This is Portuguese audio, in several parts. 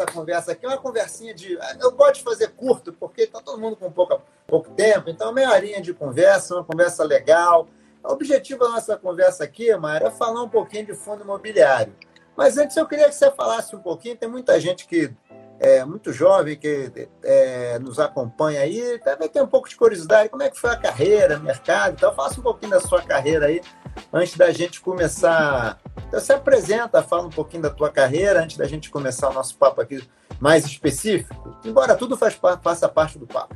nossa conversa aqui, uma conversinha de. Eu gosto de fazer curto, porque está todo mundo com pouco, pouco tempo, então meia horinha de conversa, uma conversa legal. O objetivo da nossa conversa aqui, Mara, é falar um pouquinho de fundo imobiliário. Mas antes eu queria que você falasse um pouquinho, tem muita gente que é muito jovem que é, nos acompanha aí, também tem um pouco de curiosidade, como é que foi a carreira, mercado, então faça um pouquinho da sua carreira aí, antes da gente começar. Então, você apresenta, fala um pouquinho da tua carreira, antes da gente começar o nosso papo aqui mais específico, embora tudo faz, faça parte do papo.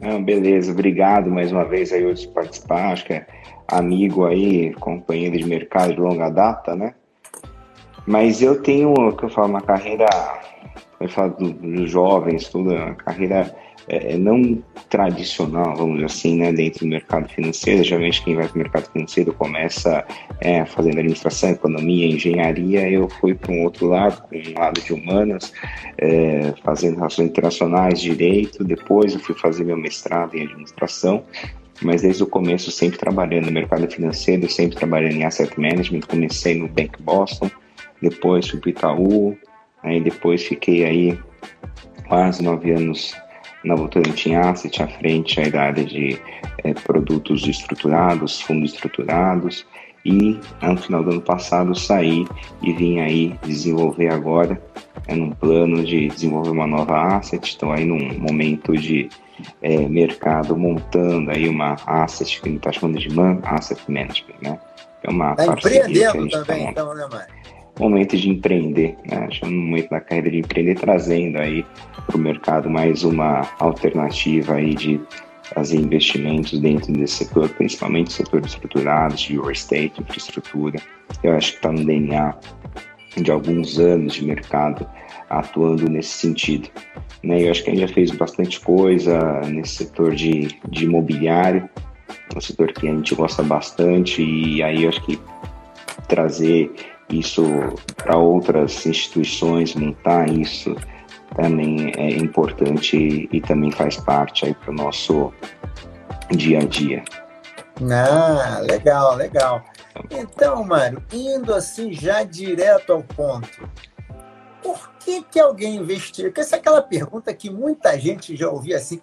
Não, beleza, obrigado mais uma vez aí hoje participar, acho que é amigo aí, companheiro de mercado de longa data, né? Mas eu tenho, que eu falo, uma carreira falar do, dos jovens, toda a carreira é, é, não tradicional, vamos dizer assim, né, dentro do mercado financeiro. Geralmente quem vai para o mercado financeiro começa é, fazendo administração, economia, engenharia. Eu fui para um outro lado, um lado de humanas, é, fazendo relações internacionais, direito. Depois eu fui fazer meu mestrado em administração. Mas desde o começo sempre trabalhando no mercado financeiro, sempre trabalhando em asset management. Comecei no Bank Boston, depois fui para Itaú, Aí depois fiquei aí quase nove anos na Votorantim Asset, à frente aí da área de é, produtos estruturados, fundos estruturados, e no final do ano passado saí e vim aí desenvolver agora, é num plano de desenvolver uma nova asset, estou aí num momento de é, mercado montando aí uma asset que a gente está chamando de Man Asset Management, né? É uma tá empreendendo tá também, tá então, né, Mário? Momento de empreender, né? Acho um momento da carreira de empreender, trazendo aí para o mercado mais uma alternativa aí de fazer investimentos dentro desse setor, principalmente setor estruturados, de real estate, infraestrutura. Eu acho que está no DNA de alguns anos de mercado atuando nesse sentido. Né? Eu acho que a gente já fez bastante coisa nesse setor de, de imobiliário, um setor que a gente gosta bastante, e aí eu acho que trazer isso para outras instituições, montar isso também é importante e também faz parte aí para o nosso dia a dia. Ah, legal, legal. Então, Mário, indo assim já direto ao ponto, por que, que alguém investir? Porque essa é aquela pergunta que muita gente já ouvia assim,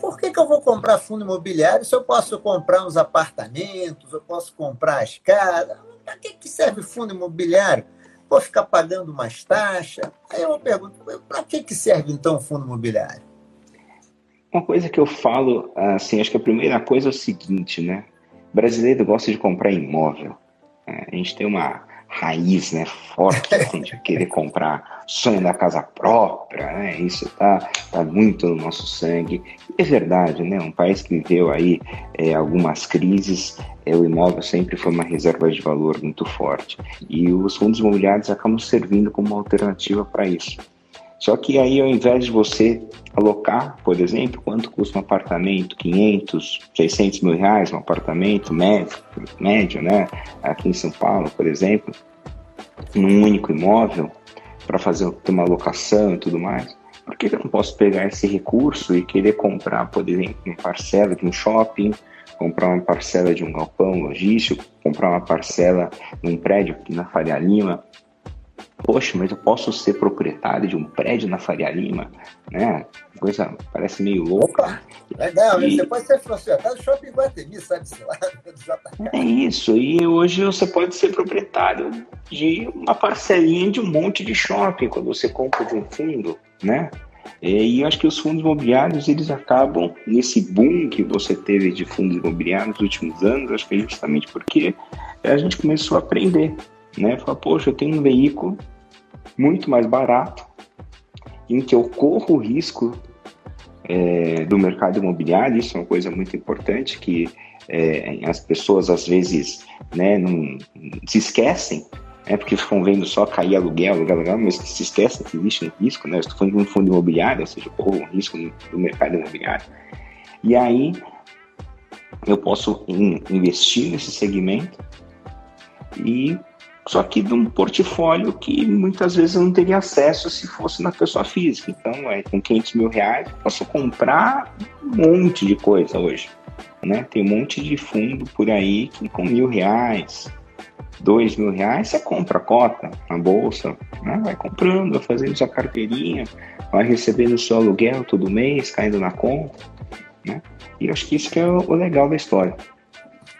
por que, que eu vou comprar fundo imobiliário se eu posso comprar uns apartamentos, eu posso comprar as casas? Para que, que serve fundo imobiliário? Vou ficar pagando umas taxas? Aí eu pergunto, para que, que serve então o fundo imobiliário? Uma coisa que eu falo, assim, acho que a primeira coisa é o seguinte, né? O brasileiro gosta de comprar imóvel. É, a gente tem uma raiz, né, forte, assim, de querer comprar, sonho da casa própria, né, isso tá, tá muito no nosso sangue. E é verdade, né, um país que viveu aí é, algumas crises, o imóvel sempre foi uma reserva de valor muito forte. E os fundos imobiliários acabam servindo como alternativa para isso. Só que aí, ao invés de você alocar, por exemplo, quanto custa um apartamento, 500, 600 mil reais, um apartamento médio, médio, né? Aqui em São Paulo, por exemplo, num único imóvel, para fazer uma alocação e tudo mais. Por que eu não posso pegar esse recurso e querer comprar, por exemplo, uma parcela de um shopping, comprar uma parcela de um galpão logístico, comprar uma parcela num prédio aqui na Faria Lima, poxa, mas eu posso ser proprietário de um prédio na Faria Lima, né? Coisa parece meio louca. Opa, legal, e... você pode ser proprietário do Shopping Guatemi, sabe-se lá, É isso, e hoje você pode ser proprietário de uma parcelinha de um monte de shopping quando você compra de um fundo, né? E eu acho que os fundos imobiliários, eles acabam, nesse boom que você teve de fundos imobiliários nos últimos anos, acho que é justamente porque a gente começou a aprender, né? Falar, poxa, eu tenho um veículo muito mais barato, em que eu corro o risco é, do mercado imobiliário, isso é uma coisa muito importante que é, as pessoas às vezes né, não, se esquecem, né, porque ficam vendo só cair aluguel, aluguel, aluguel, mas se esquecem que existe um risco, né? estou falando de um fundo imobiliário, ou seja, corro um risco do mercado imobiliário. E aí eu posso investir nesse segmento e só que de um portfólio que muitas vezes eu não teria acesso se fosse na pessoa física. Então, é, com 500 mil reais, posso comprar um monte de coisa hoje. Né? Tem um monte de fundo por aí que com mil reais, dois mil reais, você compra a cota na bolsa, né? vai comprando, vai fazendo sua carteirinha, vai recebendo o seu aluguel todo mês, caindo na conta. Né? E acho que isso que é o legal da história.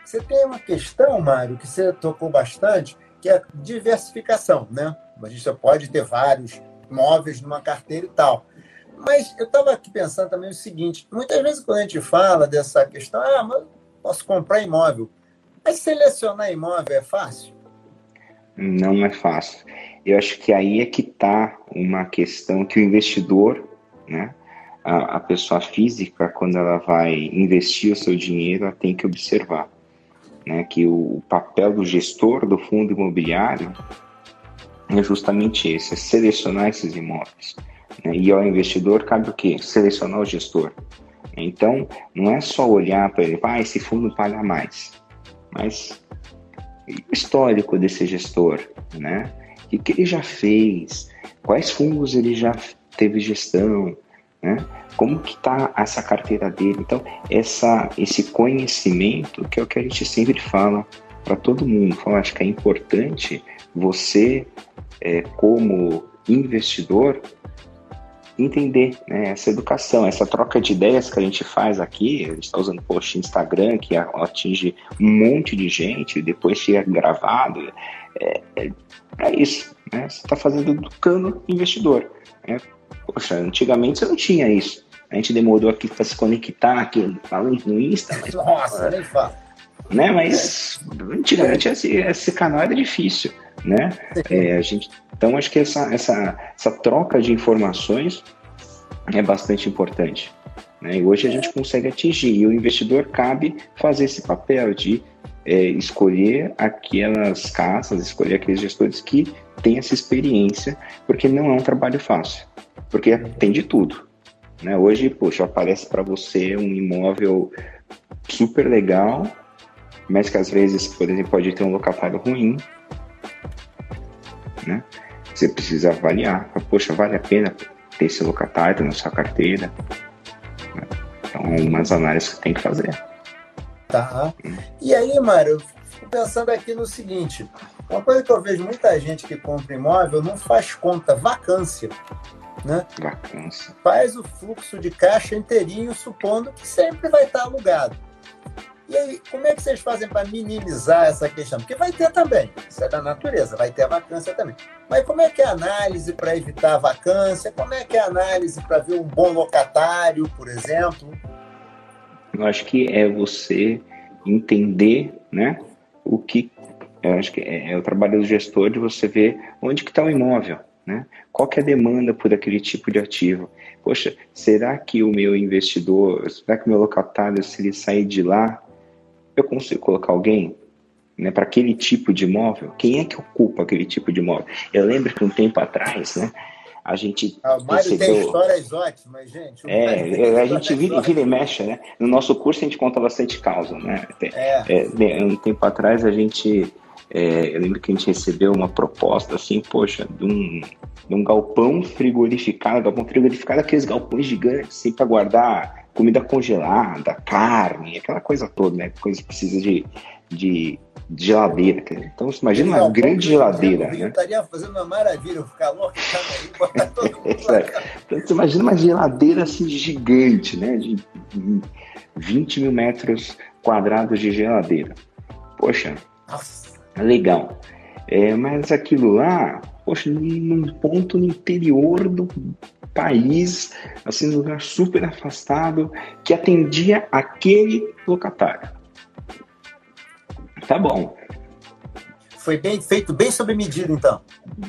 Você tem uma questão, Mário, que você tocou bastante, que é a diversificação. Né? A gente pode ter vários imóveis numa carteira e tal. Mas eu estava aqui pensando também o seguinte: muitas vezes quando a gente fala dessa questão, ah, mas posso comprar imóvel. Mas selecionar imóvel é fácil? Não é fácil. Eu acho que aí é que está uma questão que o investidor, né, a, a, pessoa física, quando ela vai investir o seu dinheiro, ela tem que observar né, que o papel do gestor do fundo imobiliário é justamente esse, é selecionar esses imóveis. Né, e ao investidor cabe o quê? Selecionar o gestor. Então, não é só olhar para ele, ah, esse fundo paga mais mas o histórico desse gestor, né? O que, ele já fez? Quais fundos ele já teve gestão? Né? Como que está essa carteira dele? Então, essa, esse conhecimento, que é o que a gente sempre fala para todo mundo, fala, acho que é importante você, é, como investidor, entender né, essa educação, essa troca de ideias que a gente faz aqui. A gente está usando post Instagram que atinge um monte de gente, depois fica gravado. É, é, é isso. Né? Você está fazendo educando investidor. Né? Poxa, antigamente você não tinha isso. A gente demorou aqui para se conectar aqui falando no Insta. Mas, Nossa, nem fala. Né? Mas antigamente esse, esse canal era difícil. Né? É, a gente então, acho que essa, essa, essa troca de informações é bastante importante. Né? E hoje a gente consegue atingir, e o investidor cabe fazer esse papel de é, escolher aquelas casas, escolher aqueles gestores que têm essa experiência, porque não é um trabalho fácil, porque tem de tudo. Né? Hoje, poxa, aparece para você um imóvel super legal, mas que às vezes, por exemplo, pode ter um locatário ruim, né? Você precisa avaliar. Poxa, vale a pena ter esse locatário na sua carteira? Então, umas análises que tem que fazer. Tá. E aí, Mário, eu fico pensando aqui no seguinte: uma coisa que eu vejo muita gente que compra imóvel não faz conta vacância. Né? Vacância. Faz o fluxo de caixa inteirinho, supondo que sempre vai estar alugado. E aí, como é que vocês fazem para minimizar essa questão? Porque vai ter também, isso é da natureza, vai ter a vacância também. Mas como é que é a análise para evitar a vacância? Como é que é a análise para ver um bom locatário, por exemplo? Eu acho que é você entender, né, o que eu acho que é, é o trabalho do gestor de você ver onde que está o imóvel, né? Qual que é a demanda por aquele tipo de ativo? Poxa, será que o meu investidor, será que o meu locatário, se ele sair de lá, eu consigo colocar alguém né, para aquele tipo de imóvel? Quem é que ocupa aquele tipo de imóvel? Eu lembro que um tempo atrás, né, a gente. Ah, o Mário recebeu... tem histórias ótimas, gente. É, a gente vira, vira, e mexe, né? No nosso curso a gente conta bastante causa, né? É. É, um tempo atrás a gente. É, eu lembro que a gente recebeu uma proposta assim, poxa, de um, de um galpão frigorificado, galpão frigorificado, aqueles galpões gigantes, assim, para guardar comida congelada, carne, aquela coisa toda, né? Coisa que precisa de, de, de geladeira. Então, você imagina uma grande geladeira. né? estaria fazendo uma maravilha, o calor que estava aí, botar todo mundo Então, você imagina uma geladeira assim gigante, né? De 20 mil metros quadrados de geladeira. Poxa, Nossa. legal. É, mas aquilo lá, poxa, num ponto no interior do país, assim, num lugar super afastado, que atendia aquele locatário. Tá bom. Foi bem feito, bem sob medida, então.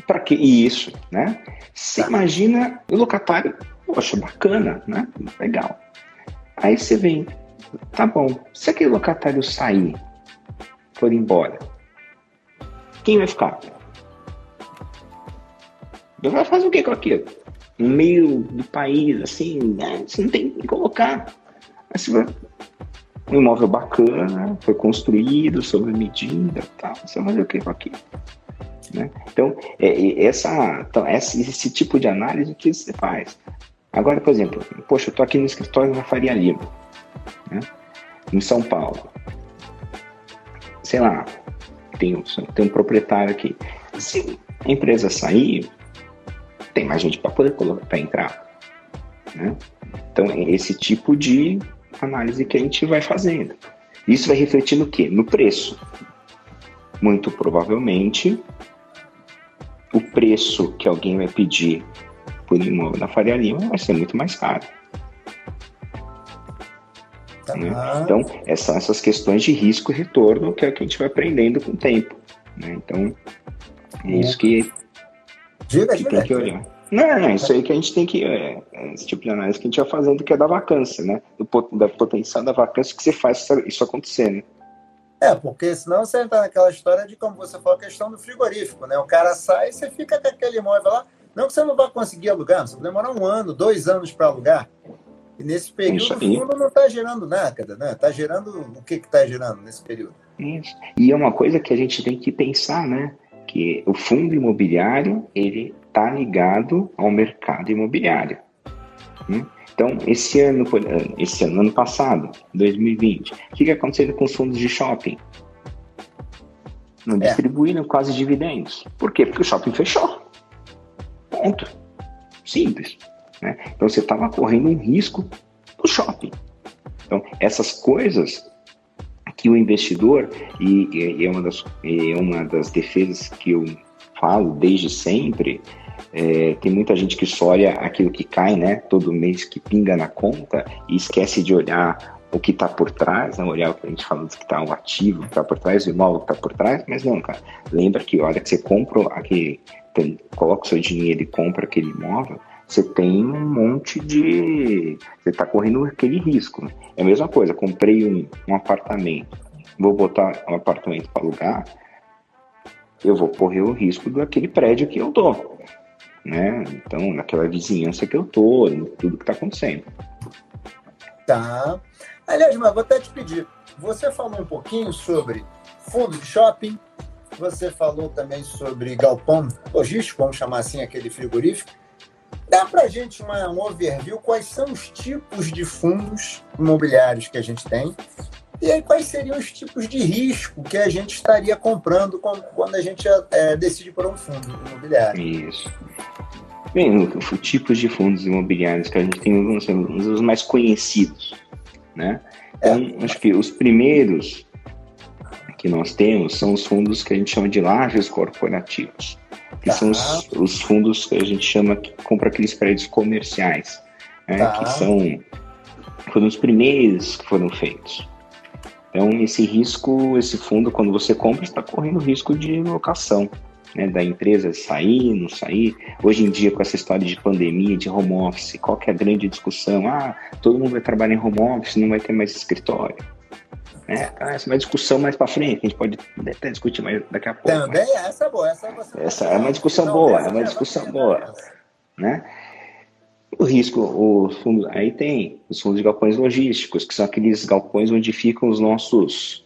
Para que isso, né? Você tá. imagina o locatário, poxa, bacana, né? Legal. Aí você vem, tá bom. Se aquele locatário sair, for embora, quem vai ficar? Vai fazer o que com aquilo? no meio do país, assim, né? você não tem que colocar. Assim, um imóvel bacana, foi construído sob medida, tal. Você vai fazer o que com aquilo? Né? Então, é, essa, então esse, esse, tipo de análise que você faz. Agora, por exemplo, poxa, eu estou aqui no escritório da Faria Lima, né? em São Paulo. Sei lá, tem, tem um proprietário aqui. Se a empresa sair, tem mais gente para poder para entrar. Né? Então, é esse tipo de análise que a gente vai fazendo. Isso vai refletir no quê? No preço. Muito provavelmente, o preço que alguém vai pedir por imóvel na Faria Lima vai ser muito mais caro. Tá. Né? Então, são essas questões de risco e retorno que é o que a gente vai aprendendo com o tempo. Né? Então, é isso que, diga, que tem que olhar. Não, não, isso aí que a gente tem que. É, é, esse tipo de análise que a gente vai fazendo, que é da vacância, né? Do, da potencial da vacância que você faz isso acontecer, né? É, porque senão você entra naquela história de, como você falou, a questão do frigorífico, né? O cara sai e você fica com aquele imóvel lá. Não que você não vai conseguir alugar, você vai demorar um ano, dois anos para alugar. E nesse período o fundo não está gerando nada, né? Está gerando o que está gerando nesse período? Isso. E é uma coisa que a gente tem que pensar, né? Que o fundo imobiliário ele está ligado ao mercado imobiliário. Né? Então, esse ano, esse ano, ano passado, 2020, o que, que aconteceu com os fundos de shopping? Não é. distribuíram quase dividendos. Por quê? Porque o shopping fechou. Ponto. Simples. Né? Então, você estava correndo um risco do shopping. Então, essas coisas que o investidor, e, e é, uma das, é uma das defesas que eu falo desde sempre, é, tem muita gente que só olha aquilo que cai, né? Todo mês que pinga na conta e esquece de olhar o que está por trás, não olhar o que a gente fala do que está o ativo, que está por trás, o imóvel que está por trás, mas não, cara. Lembra que hora que você compra aquele, coloca o seu dinheiro e compra aquele imóvel, você tem um monte de. Você está correndo aquele risco. Né? É a mesma coisa, comprei um, um apartamento, vou botar um apartamento para alugar, eu vou correr o risco daquele prédio que eu tô né? Então, naquela vizinhança que eu tô, tudo que está acontecendo. Tá. Aliás, mas vou até te pedir. Você falou um pouquinho sobre fundo de shopping, você falou também sobre galpão logístico, vamos chamar assim aquele frigorífico. Dá para gente uma, um overview quais são os tipos de fundos imobiliários que a gente tem e aí, quais seriam os tipos de risco que a gente estaria comprando quando a gente é, decide por um fundo imobiliário? Isso. Bem, os tipos de fundos imobiliários que a gente tem, vamos ser os mais conhecidos, né? Então, é. acho que os primeiros que nós temos são os fundos que a gente chama de lajes corporativos, que tá. são os, os, fundos que a gente chama que compra aqueles prédios comerciais, né? tá. que são foram os primeiros que foram feitos. Então, esse risco, esse fundo, quando você compra, está correndo risco de locação. Né, da empresa sair, não sair. Hoje em dia, com essa história de pandemia, de home office, qual que é a grande discussão? Ah, todo mundo vai trabalhar em home office, não vai ter mais escritório. É, essa é uma discussão mais para frente, a gente pode até discutir mais daqui a pouco. Também mas... essa é boa, essa é, essa é uma discussão boa, é uma discussão boa. Né? O risco, o fundo, aí tem os fundos de galpões logísticos, que são aqueles galpões onde ficam os nossos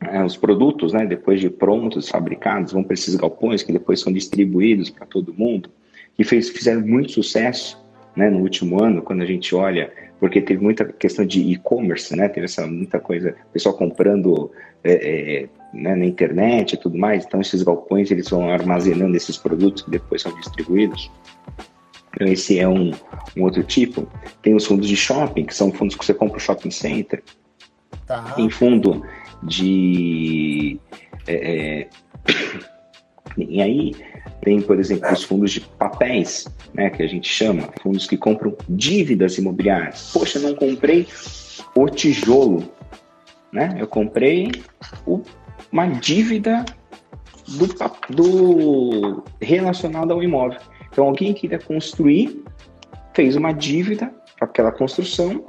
é, os produtos, né, depois de prontos, fabricados, vão para esses galpões que depois são distribuídos para todo mundo, que fez, fizeram muito sucesso né, no último ano, quando a gente olha, porque teve muita questão de e-commerce, né, teve essa muita coisa, pessoal comprando é, é, né, na internet e tudo mais, então esses galpões eles vão armazenando esses produtos que depois são distribuídos. Então, esse é um, um outro tipo. Tem os fundos de shopping, que são fundos que você compra no shopping center. Tá. Tem fundo de. É, é e aí tem, por exemplo, os fundos de papéis, né, que a gente chama, fundos que compram dívidas imobiliárias. Poxa, não comprei o tijolo, né? Eu comprei o, uma dívida do, do relacionada ao imóvel. Então, alguém queria construir, fez uma dívida para aquela construção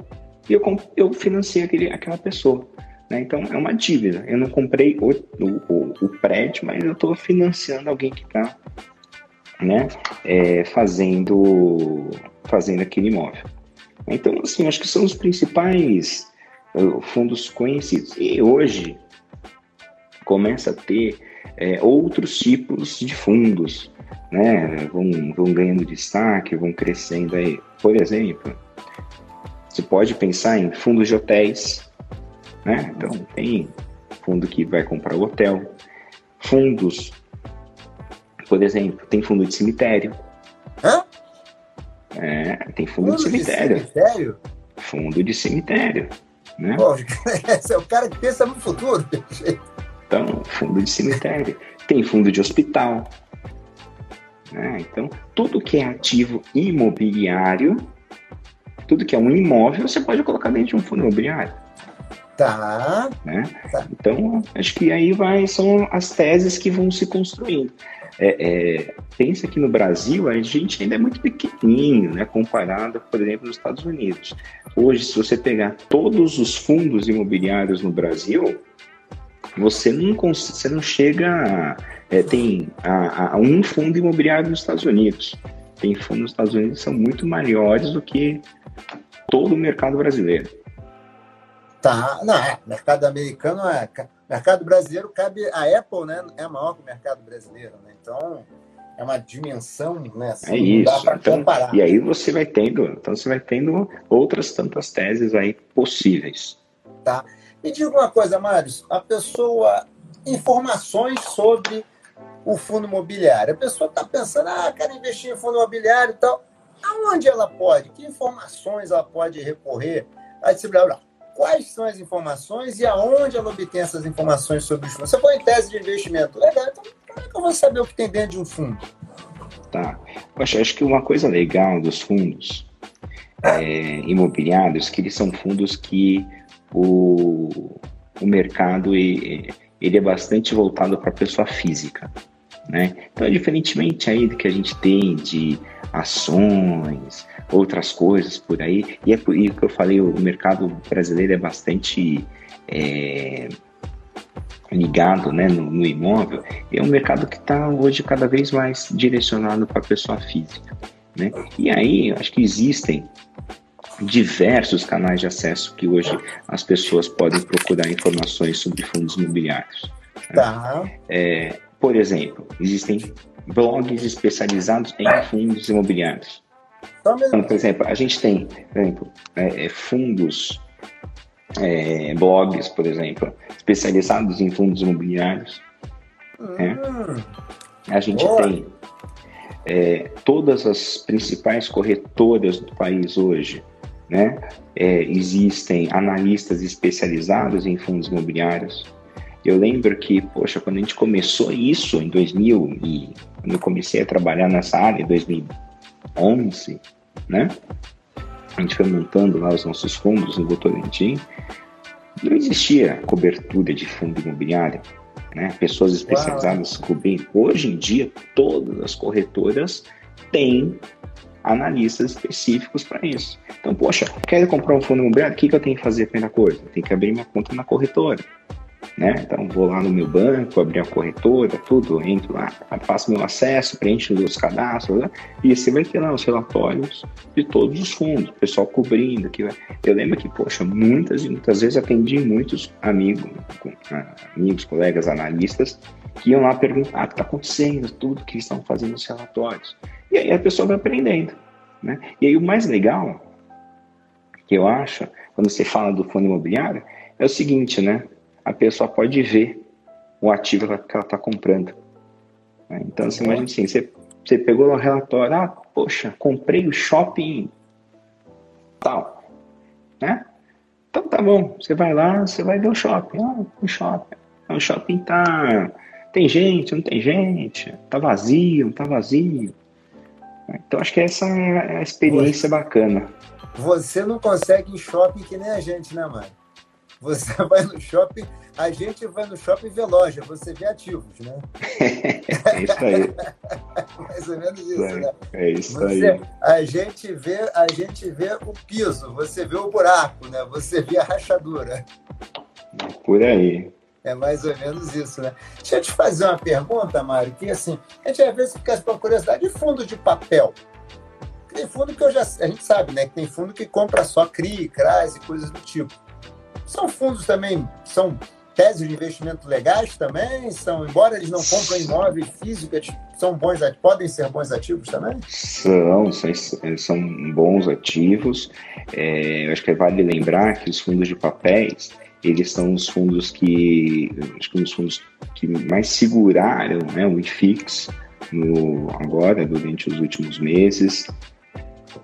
e eu, eu financei aquele, aquela pessoa. Né? Então, é uma dívida. Eu não comprei o, o, o prédio, mas eu estou financiando alguém que está né, é, fazendo, fazendo aquele imóvel. Então, assim, acho que são os principais uh, fundos conhecidos. E hoje começa a ter é, outros tipos de fundos, né, vão, vão ganhando destaque, vão crescendo aí. Por exemplo, você pode pensar em fundos de hotéis, né? Então tem fundo que vai comprar o hotel, fundos. Por exemplo, tem fundo de cemitério. Hã? É, tem fundo, fundo de, cemitério. de cemitério. Fundo de cemitério. Né? Pô, esse é o cara que pensa no futuro. Então, fundo de cemitério. Tem fundo de hospital. Né? Então, tudo que é ativo imobiliário, tudo que é um imóvel, você pode colocar dentro de um fundo imobiliário. Tá. Né? tá. Então, acho que aí vai, são as teses que vão se construindo. É, é, pensa que no Brasil a gente ainda é muito pequenininho, né, comparado, por exemplo, nos Estados Unidos. Hoje, se você pegar todos os fundos imobiliários no Brasil, você não, você não chega. É, tem a, a, um fundo imobiliário nos Estados Unidos. Tem fundos nos Estados Unidos que são muito maiores do que todo o mercado brasileiro. Tá, não, é, mercado americano é. Mercado brasileiro cabe. A Apple né, é maior que o mercado brasileiro, né? Então é uma dimensão, né? Assim, é isso. Então, comparar. E aí você vai tendo, então você vai tendo outras tantas teses aí possíveis. Tá. Me diga uma coisa, Mário, a pessoa, informações sobre o fundo imobiliário. A pessoa está pensando, ah, quero investir em fundo imobiliário e tal. Aonde ela pode? Que informações ela pode recorrer? Aí você fala, quais são as informações e aonde ela obtém essas informações sobre os fundos? Você põe em tese de investimento. Legal, então como é que eu vou saber o que tem dentro de um fundo? Tá. Poxa, acho que uma coisa legal dos fundos é, imobiliários que eles são fundos que o, o mercado ele é bastante voltado para a pessoa física. Né? Então, diferentemente aí do que a gente tem de ações, outras coisas por aí, e é por isso que eu falei, o mercado brasileiro é bastante é, ligado né, no, no, imóvel, é um mercado que está hoje cada vez mais direcionado para a pessoa física. Né? E aí, acho que existem diversos canais de acesso que hoje as pessoas podem procurar informações sobre fundos imobiliários. Né? Tá. É, por exemplo, existem blogs especializados em fundos imobiliários. Então, por exemplo, a gente tem, por exemplo, é, é fundos, é, blogs, por exemplo, especializados em fundos imobiliários. Né? Hum. A gente Boa. tem é, todas as principais corretoras do país hoje né? É, existem analistas especializados em fundos imobiliários. Eu lembro que, poxa, quando a gente começou isso em 2000 e quando eu comecei a trabalhar nessa área em 2011, né? A gente foi montando lá os nossos fundos no Votorantim. Não existia cobertura de fundo imobiliário, né? Pessoas especializadas cobrindo. Hoje em dia, todas as corretoras têm analistas específicos para isso. Então, poxa, quero comprar um fundo imobiliário, o que, que eu tenho que fazer primeira coisa? Tem que abrir minha conta na corretora. Né? Então, vou lá no meu banco, abrir a corretora, tudo, entro lá, faço meu acesso, preencho os cadastros, né? e você vai ter lá os relatórios de todos os fundos, o pessoal cobrindo. Que Eu lembro que, poxa, muitas e muitas vezes atendi muitos amigos, ah, amigos, colegas analistas, que iam lá perguntar o que está acontecendo, tudo que estão fazendo os relatórios. E aí a pessoa vai aprendendo. Né? E aí o mais legal, que eu acho, quando você fala do fundo imobiliário, é o seguinte, né? A pessoa pode ver o ativo que ela está comprando. Né? Então, você imagina assim, você, você pegou o relatório, ah, poxa, comprei o shopping tal, né? Então tá bom, você vai lá, você vai ver o shopping. Ah, o shopping. O shopping tá. Tem gente, não tem gente, tá vazio, não tá vazio. Então acho que essa é a experiência você, bacana. Você não consegue ir shopping que nem a gente, né, mano? Você vai no shopping, a gente vai no shopping ver loja, você vê ativos, né? é isso aí. Mais ou menos isso, é, né? É isso você, aí. A gente, vê, a gente vê o piso, você vê o buraco, né? Você vê a rachadura. Por aí. É mais ou menos isso, né? Deixa eu te fazer uma pergunta, Mário, que assim, a gente às vezes fica com curiosidade de fundo de papel. Tem fundo que eu já. A gente sabe, né? Que tem fundo que compra só CRI, CRAS e coisas do tipo. São fundos também, são teses de investimento legais também? São, embora eles não comprem imóveis físicos, são bons, podem ser bons ativos também? São, são, bons ativos. É, eu acho que vale lembrar que os fundos de papéis eles são os fundos que, acho que os fundos que mais seguraram né, o IFIX no, agora, durante os últimos meses.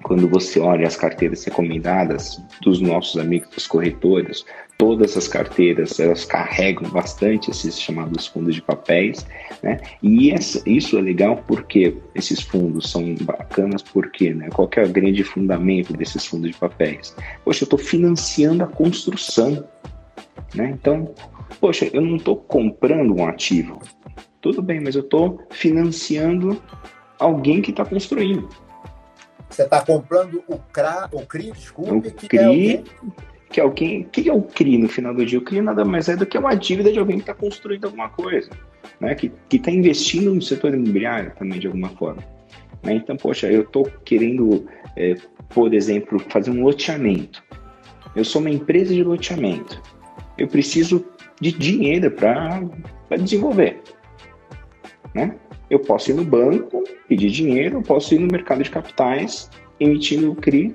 Quando você olha as carteiras recomendadas dos nossos amigos dos corretores, todas as carteiras elas carregam bastante esses chamados fundos de papéis, né? E essa, isso é legal porque esses fundos são bacanas porque, né? Qual é o grande fundamento desses fundos de papéis? Poxa, eu estou financiando a construção, né? Então, poxa, eu não estou comprando um ativo, tudo bem, mas eu estou financiando alguém que está construindo. Você está comprando o, CRA, o CRI, desculpe, o que CRI, é alguém que alguém. O que é o CRI no final do dia? O CRI nada mais é do que uma dívida de alguém que está construindo alguma coisa, né? que está investindo no setor imobiliário também de alguma forma. Né? Então, poxa, eu estou querendo, é, por exemplo, fazer um loteamento. Eu sou uma empresa de loteamento. Eu preciso de dinheiro para desenvolver. Né? Eu posso ir no banco, pedir dinheiro, eu posso ir no mercado de capitais, emitindo o CRI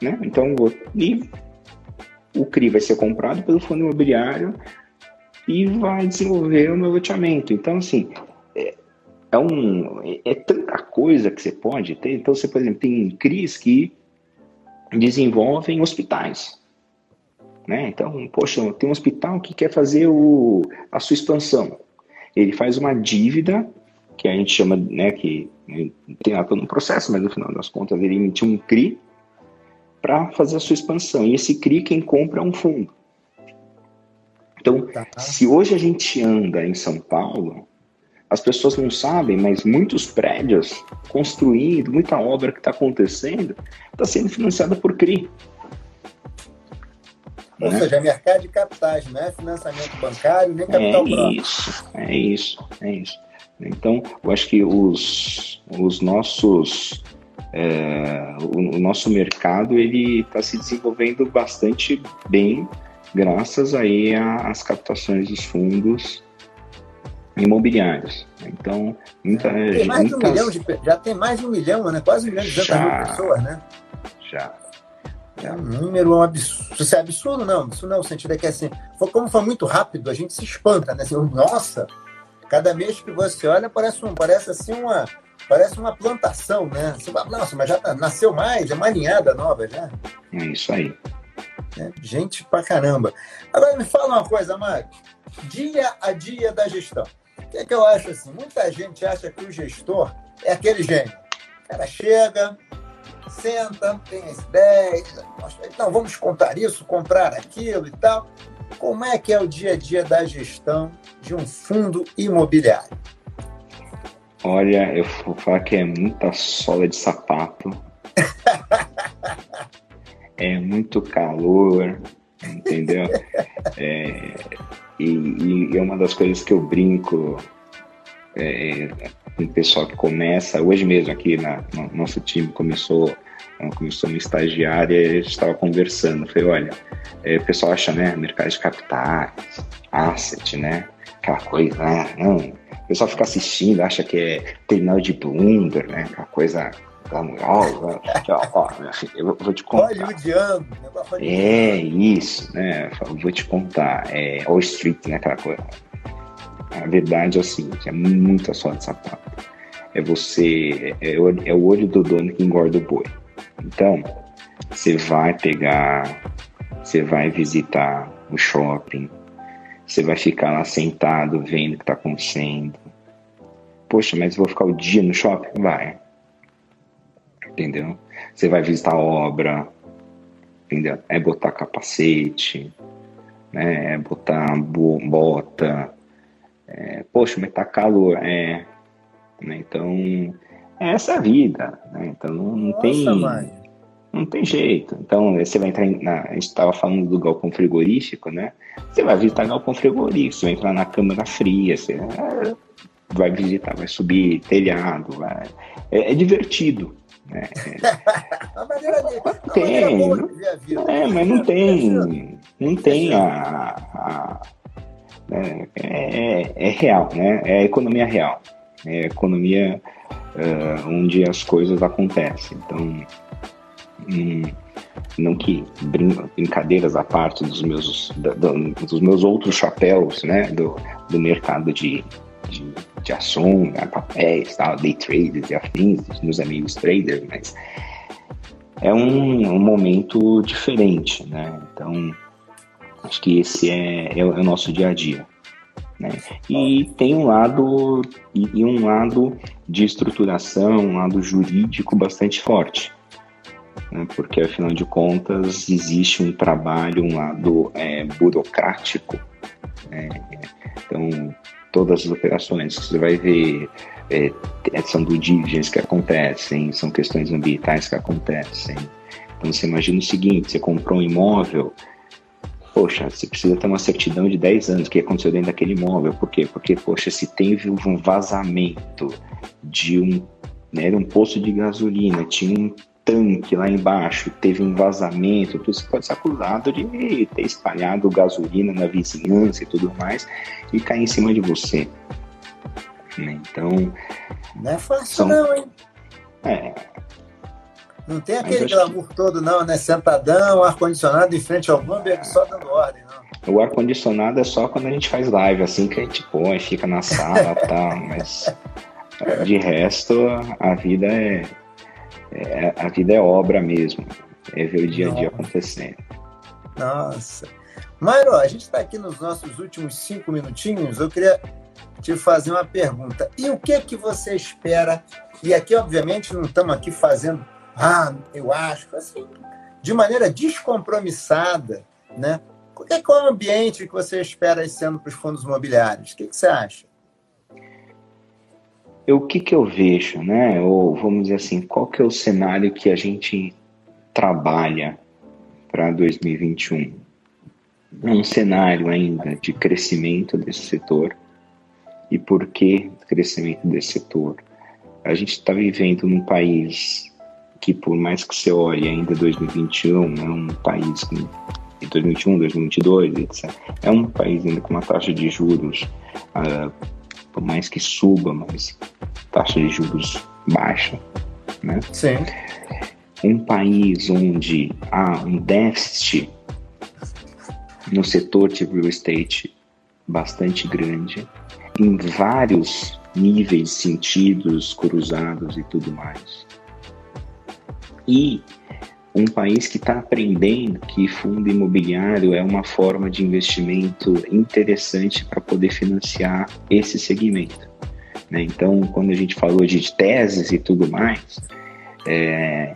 né? Então, e o CRI vai ser comprado pelo fundo imobiliário e vai desenvolver o meu loteamento. Então, assim, é, é, um, é tanta coisa que você pode ter. Então, você, por exemplo, tem CRIs que desenvolvem hospitais. Né? Então, poxa, tem um hospital que quer fazer o, a sua expansão. Ele faz uma dívida, que a gente chama, né, que tem lá todo um processo, mas no final das contas ele emitiu um CRI, para fazer a sua expansão. E esse CRI, quem compra é um fundo. Então, tá. se hoje a gente anda em São Paulo, as pessoas não sabem, mas muitos prédios construídos, muita obra que está acontecendo, está sendo financiada por CRI. Ou né? seja, é mercado de capitais, não é financiamento bancário, nem capital é próprio. Isso, é isso, é isso. Então, eu acho que os, os nossos é, o, o, nosso mercado ele está se desenvolvendo bastante bem graças aí às captações dos fundos imobiliários. Então, muita, tem mais muitas... um milhão de, já tem mais de um milhão, né? Quase um milhão de pessoas, né? Já. É um número um absurdo. Isso é absurdo, não. Isso não, o sentido é que assim, como foi muito rápido, a gente se espanta, né? Assim, nossa, cada mês que você olha parece, um, parece assim uma, Parece uma plantação, né? Você fala, nossa, mas já tá, nasceu mais, é uma ninhada nova já. É isso aí. É, gente pra caramba. Agora me fala uma coisa, Mário. Dia a dia da gestão. O que é que eu acho assim? Muita gente acha que o gestor é aquele gênio. O cara chega, senta, tem as ideias, não, vamos contar isso, comprar aquilo e tal. Como é que é o dia a dia da gestão de um fundo imobiliário? Olha, eu vou falar que é muita sola de sapato. é muito calor, entendeu? É, e, e, é uma das coisas que eu brinco é, o pessoal que começa. Hoje mesmo aqui na, no nosso time começou começou uma estagiária e a gente estava conversando. falei, olha, é, o pessoal acha, né, mercado de capitais, asset, né, aquela coisa, né, não, o pessoal fica assistindo, acha que é terminal de Bloomberg, né? Aquela coisa glamourosa. eu vou te contar. Hollywoodiano. É, isso, né? Eu vou te contar. É Wall Street, né? Aquela coisa. A verdade é o seguinte, é muita de sapato. É você, é, é o olho do dono que engorda o boi. Então, você vai pegar, você vai visitar o shopping, você vai ficar lá sentado vendo o que está acontecendo. Poxa, mas vou ficar o dia no shopping? Vai. Entendeu? Você vai visitar a obra. Entendeu? É botar capacete. Né? É botar bota. É, poxa, mas tá calor. É. Né? Então, essa é a vida. Né? Então não, não Nossa, tem. Mãe. Não tem jeito. Então, você vai entrar na. A gente estava falando do galpão frigorífico, né? Você vai visitar galpão frigorífico, você vai entrar na câmara fria, você vai visitar, vai subir telhado, vai... É, é divertido. Né? É, tem, é, mas não tem, não tem a, a é, é, é, real, né? É economia real, é economia uh, onde as coisas acontecem. Então, Hum, não que brin brincadeiras à parte dos meus, da, dos meus outros chapéus, né, do, do mercado de, de, de ações, né, papéis, tal, day traders e afins, dos meus amigos traders, mas é um, um momento diferente, né? Então, acho que esse é, é, é o nosso dia a dia. Né? E tem um lado e, um lado de estruturação, um lado jurídico bastante forte, né? porque afinal de contas existe um trabalho, um lado é, burocrático. Né? Então todas as operações que você vai ver é, são do diligence que acontecem, são questões ambientais que acontecem. Então você imagina o seguinte: você comprou um imóvel poxa, você precisa ter uma certidão de 10 anos, o que aconteceu dentro daquele imóvel. Por quê? Porque, poxa, se teve um vazamento de um, né, um poço de gasolina, tinha um tanque lá embaixo, teve um vazamento, você pode ser acusado de ter espalhado gasolina na vizinhança e tudo mais, e cair em cima de você. Né? Então. Não é fácil, são... não, hein? É, não tem aquele glamour que... todo, não, né? Sentadão, ar-condicionado em frente ao Bloomberg, só dando ordem, não. O ar-condicionado é só quando a gente faz live, assim que a gente põe, fica na sala e tal, mas de resto a vida é, é, a vida é obra mesmo. É ver o dia a dia acontecendo. Nossa. Mairo, a gente está aqui nos nossos últimos cinco minutinhos. Eu queria te fazer uma pergunta. E o que é que você espera? E aqui, obviamente, não estamos aqui fazendo ah, eu acho, assim, de maneira descompromissada, né? Qual é, é o ambiente que você espera esse ano para os fundos imobiliários? O que, que você acha? o que, que eu vejo, né? Ou vamos dizer assim, qual que é o cenário que a gente trabalha para 2021? É um cenário ainda de crescimento desse setor. E por que crescimento desse setor? A gente está vivendo num país que por mais que você olhe ainda 2021, é um país com 2021, 2022, etc. É um país ainda com uma taxa de juros, uh, por mais que suba, mas taxa de juros baixa, né? Sim. Um país onde há um déficit no setor de real estate bastante grande, em vários níveis, sentidos, cruzados e tudo mais e um país que está aprendendo que fundo imobiliário é uma forma de investimento interessante para poder financiar esse segmento. Né? Então, quando a gente falou de teses e tudo mais, é,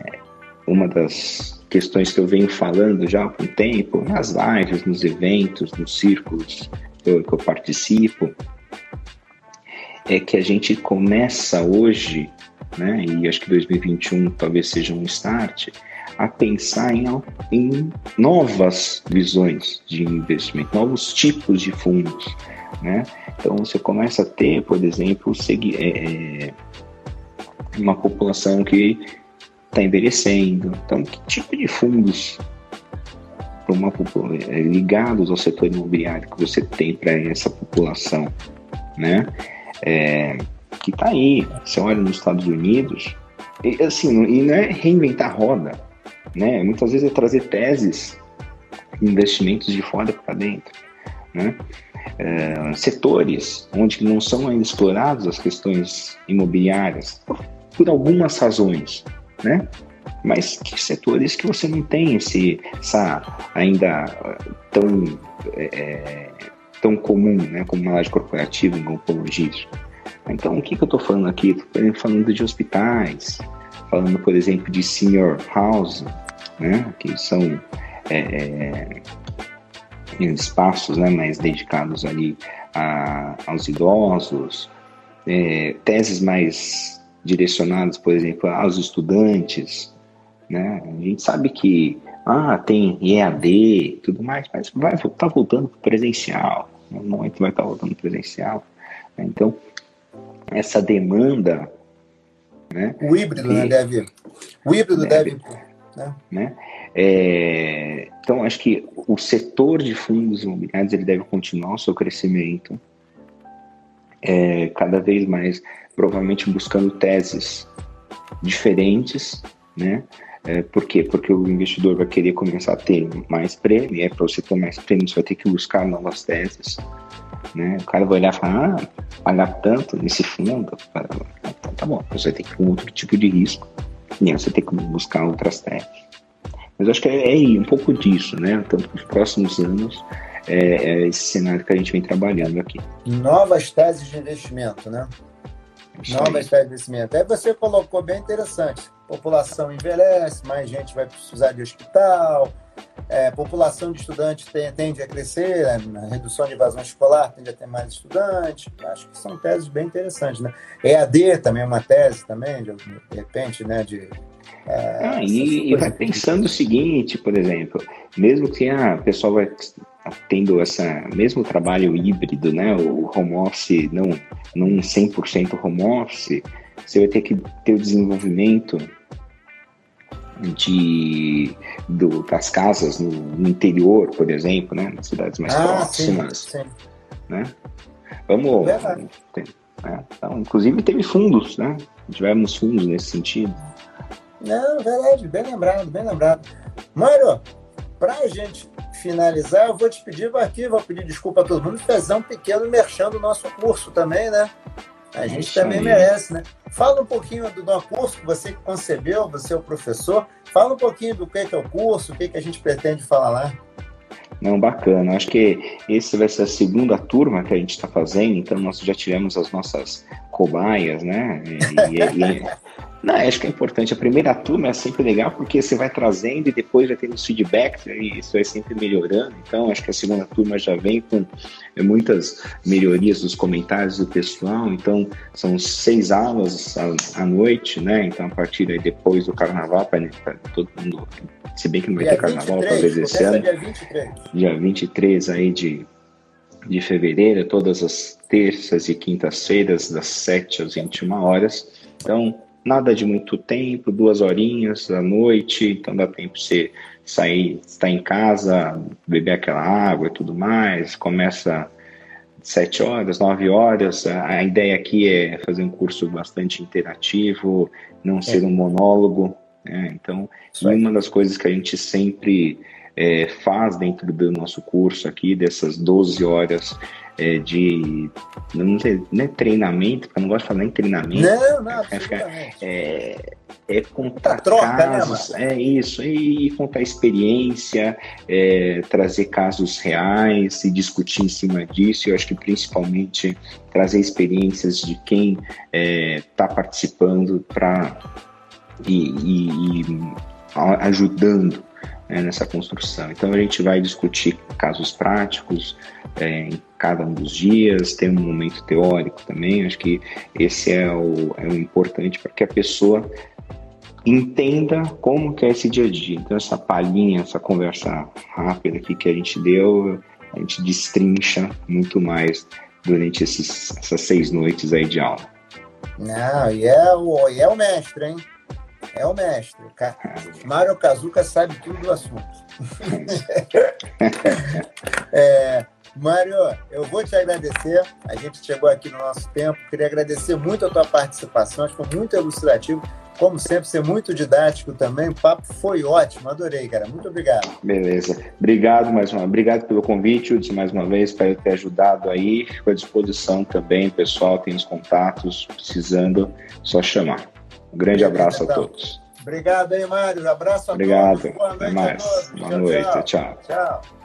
uma das questões que eu venho falando já há algum tempo, nas lives, nos eventos, nos círculos que eu, que eu participo, é que a gente começa hoje né? E acho que 2021 talvez seja um start a pensar em, em novas visões de investimento, novos tipos de fundos, né? Então você começa a ter, por exemplo, é, é, uma população que está envelhecendo. Então, que tipo de fundos uma, é, ligados ao setor imobiliário que você tem para essa população, né? É, que está aí. Você olha nos Estados Unidos, e, assim, e não é reinventar roda, né? Muitas vezes é trazer teses, investimentos de fora para dentro, né? É, setores onde não são ainda explorados as questões imobiliárias por, algumas razões, né? Mas que setores que você não tem esse, essa ainda tão é, é tão comum, né, como uma laje corporativa, um oncologismo, então, o que, que eu estou falando aqui? Estou falando de hospitais, falando, por exemplo, de senior housing, né? que são é, é, espaços né, mais dedicados ali a, aos idosos, é, teses mais direcionadas, por exemplo, aos estudantes. Né? A gente sabe que ah, tem EAD e tudo mais, mas vai estar tá voltando para presencial. No momento vai estar tá voltando presencial. Né? Então, essa demanda. Né, o híbrido, que, né, deve. O híbrido deve. deve né? né? É, então, acho que o setor de fundos imobiliários ele deve continuar o seu crescimento, é, cada vez mais, provavelmente buscando teses diferentes, né? É, por quê? Porque o investidor vai querer começar a ter mais prêmio, e é para você ter mais prêmio, você vai ter que buscar novas teses. Né? O cara vai olhar e falar, ah, pagar tanto nesse fundo, então tá bom, você vai ter que ter um outro tipo de risco, e aí você tem que buscar outras teses. Mas acho que é, é um pouco disso, né? Tanto para os próximos anos, é, é, esse cenário que a gente vem trabalhando aqui. Novas teses de investimento, né? Isso Novas teses de investimento. Aí você colocou bem interessante. População envelhece, mais gente vai precisar de hospital, é, população de estudantes tem, tende a crescer, né? a redução de evasão escolar tende a ter mais estudantes. Acho que são teses bem interessantes, né? EAD também é uma tese também, de, de repente, né? De, é, ah, e, e, vai pensando o seguinte, por exemplo, mesmo que a pessoa vai tendo essa mesmo trabalho híbrido, né, o home office não não 100% home office, você vai ter que ter o desenvolvimento de do, das casas no, no, interior, por exemplo, né, nas cidades mais ah, próximas, sim, sim. né? Vamos, tem, né? então, inclusive teve fundos, né? Tivemos fundos nesse sentido. Não, verdade, bem lembrado, bem lembrado. Mário, para a gente finalizar, eu vou te pedir aqui, vou pedir desculpa a todo mundo, fazer um pequeno merchan do nosso curso também, né? A gente Isso também aí. merece, né? Fala um pouquinho do nosso curso, você que concebeu, você é o professor. Fala um pouquinho do que é, o curso, o que, é que a gente pretende falar lá. Não, bacana. Acho que esse vai ser a segunda turma que a gente está fazendo, então nós já tivemos as nossas cobaias, né? E, e, Acho que é importante. A primeira turma é sempre legal porque você vai trazendo e depois vai tendo os feedbacks e isso vai sempre melhorando. Então, acho que a segunda turma já vem com é, muitas melhorias dos comentários do pessoal. Então, são seis aulas à, noite, né? Então, a partir aí depois do carnaval, para todo mundo. Se bem que não vai dia ter carnaval talvez esse ano. Dia 23. Dia 23 aí de, de fevereiro, todas as terças e quintas-feiras, das 7 às 21 horas. Então, nada de muito tempo, duas horinhas à noite, então dá tempo de você sair, estar em casa, beber aquela água e tudo mais, começa sete horas, nove horas, a ideia aqui é fazer um curso bastante interativo, não é. ser um monólogo, né? então, uma das coisas que a gente sempre é, faz dentro do nosso curso aqui, dessas 12 horas é, de não, sei, não é treinamento, porque eu não gosto de falar nem treinamento. Não, não, é, é, é contar troca, né, casos, né, é isso, e contar experiência, é, trazer casos reais e discutir em cima disso. Eu acho que principalmente trazer experiências de quem está é, participando para e, e, e ajudando né, nessa construção. Então a gente vai discutir casos práticos é, em cada um dos dias, tem um momento teórico também. Acho que esse é o, é o importante para que a pessoa entenda como que é esse dia a dia. Então essa palhinha, essa conversa rápida aqui que a gente deu, a gente destrincha muito mais durante esses, essas seis noites aí de aula. Não, e é o, e é o mestre, hein? É o mestre. O Mário Kazuka sabe tudo do assunto. é, Mário, eu vou te agradecer. A gente chegou aqui no nosso tempo. Queria agradecer muito a tua participação. Acho que foi muito elucidativo. Como sempre, ser muito didático também. O papo foi ótimo. Adorei, cara. Muito obrigado. Beleza. Obrigado mais uma Obrigado pelo convite, Hudson, mais uma vez, para ter ajudado aí. Fico à disposição também. pessoal tem os contatos. Precisando, só chamar. Um grande abraço então. a todos. Obrigado aí, Mário. Abraço a Obrigado. todos. Boa noite Até mais. Boa noite. tchau. tchau. tchau.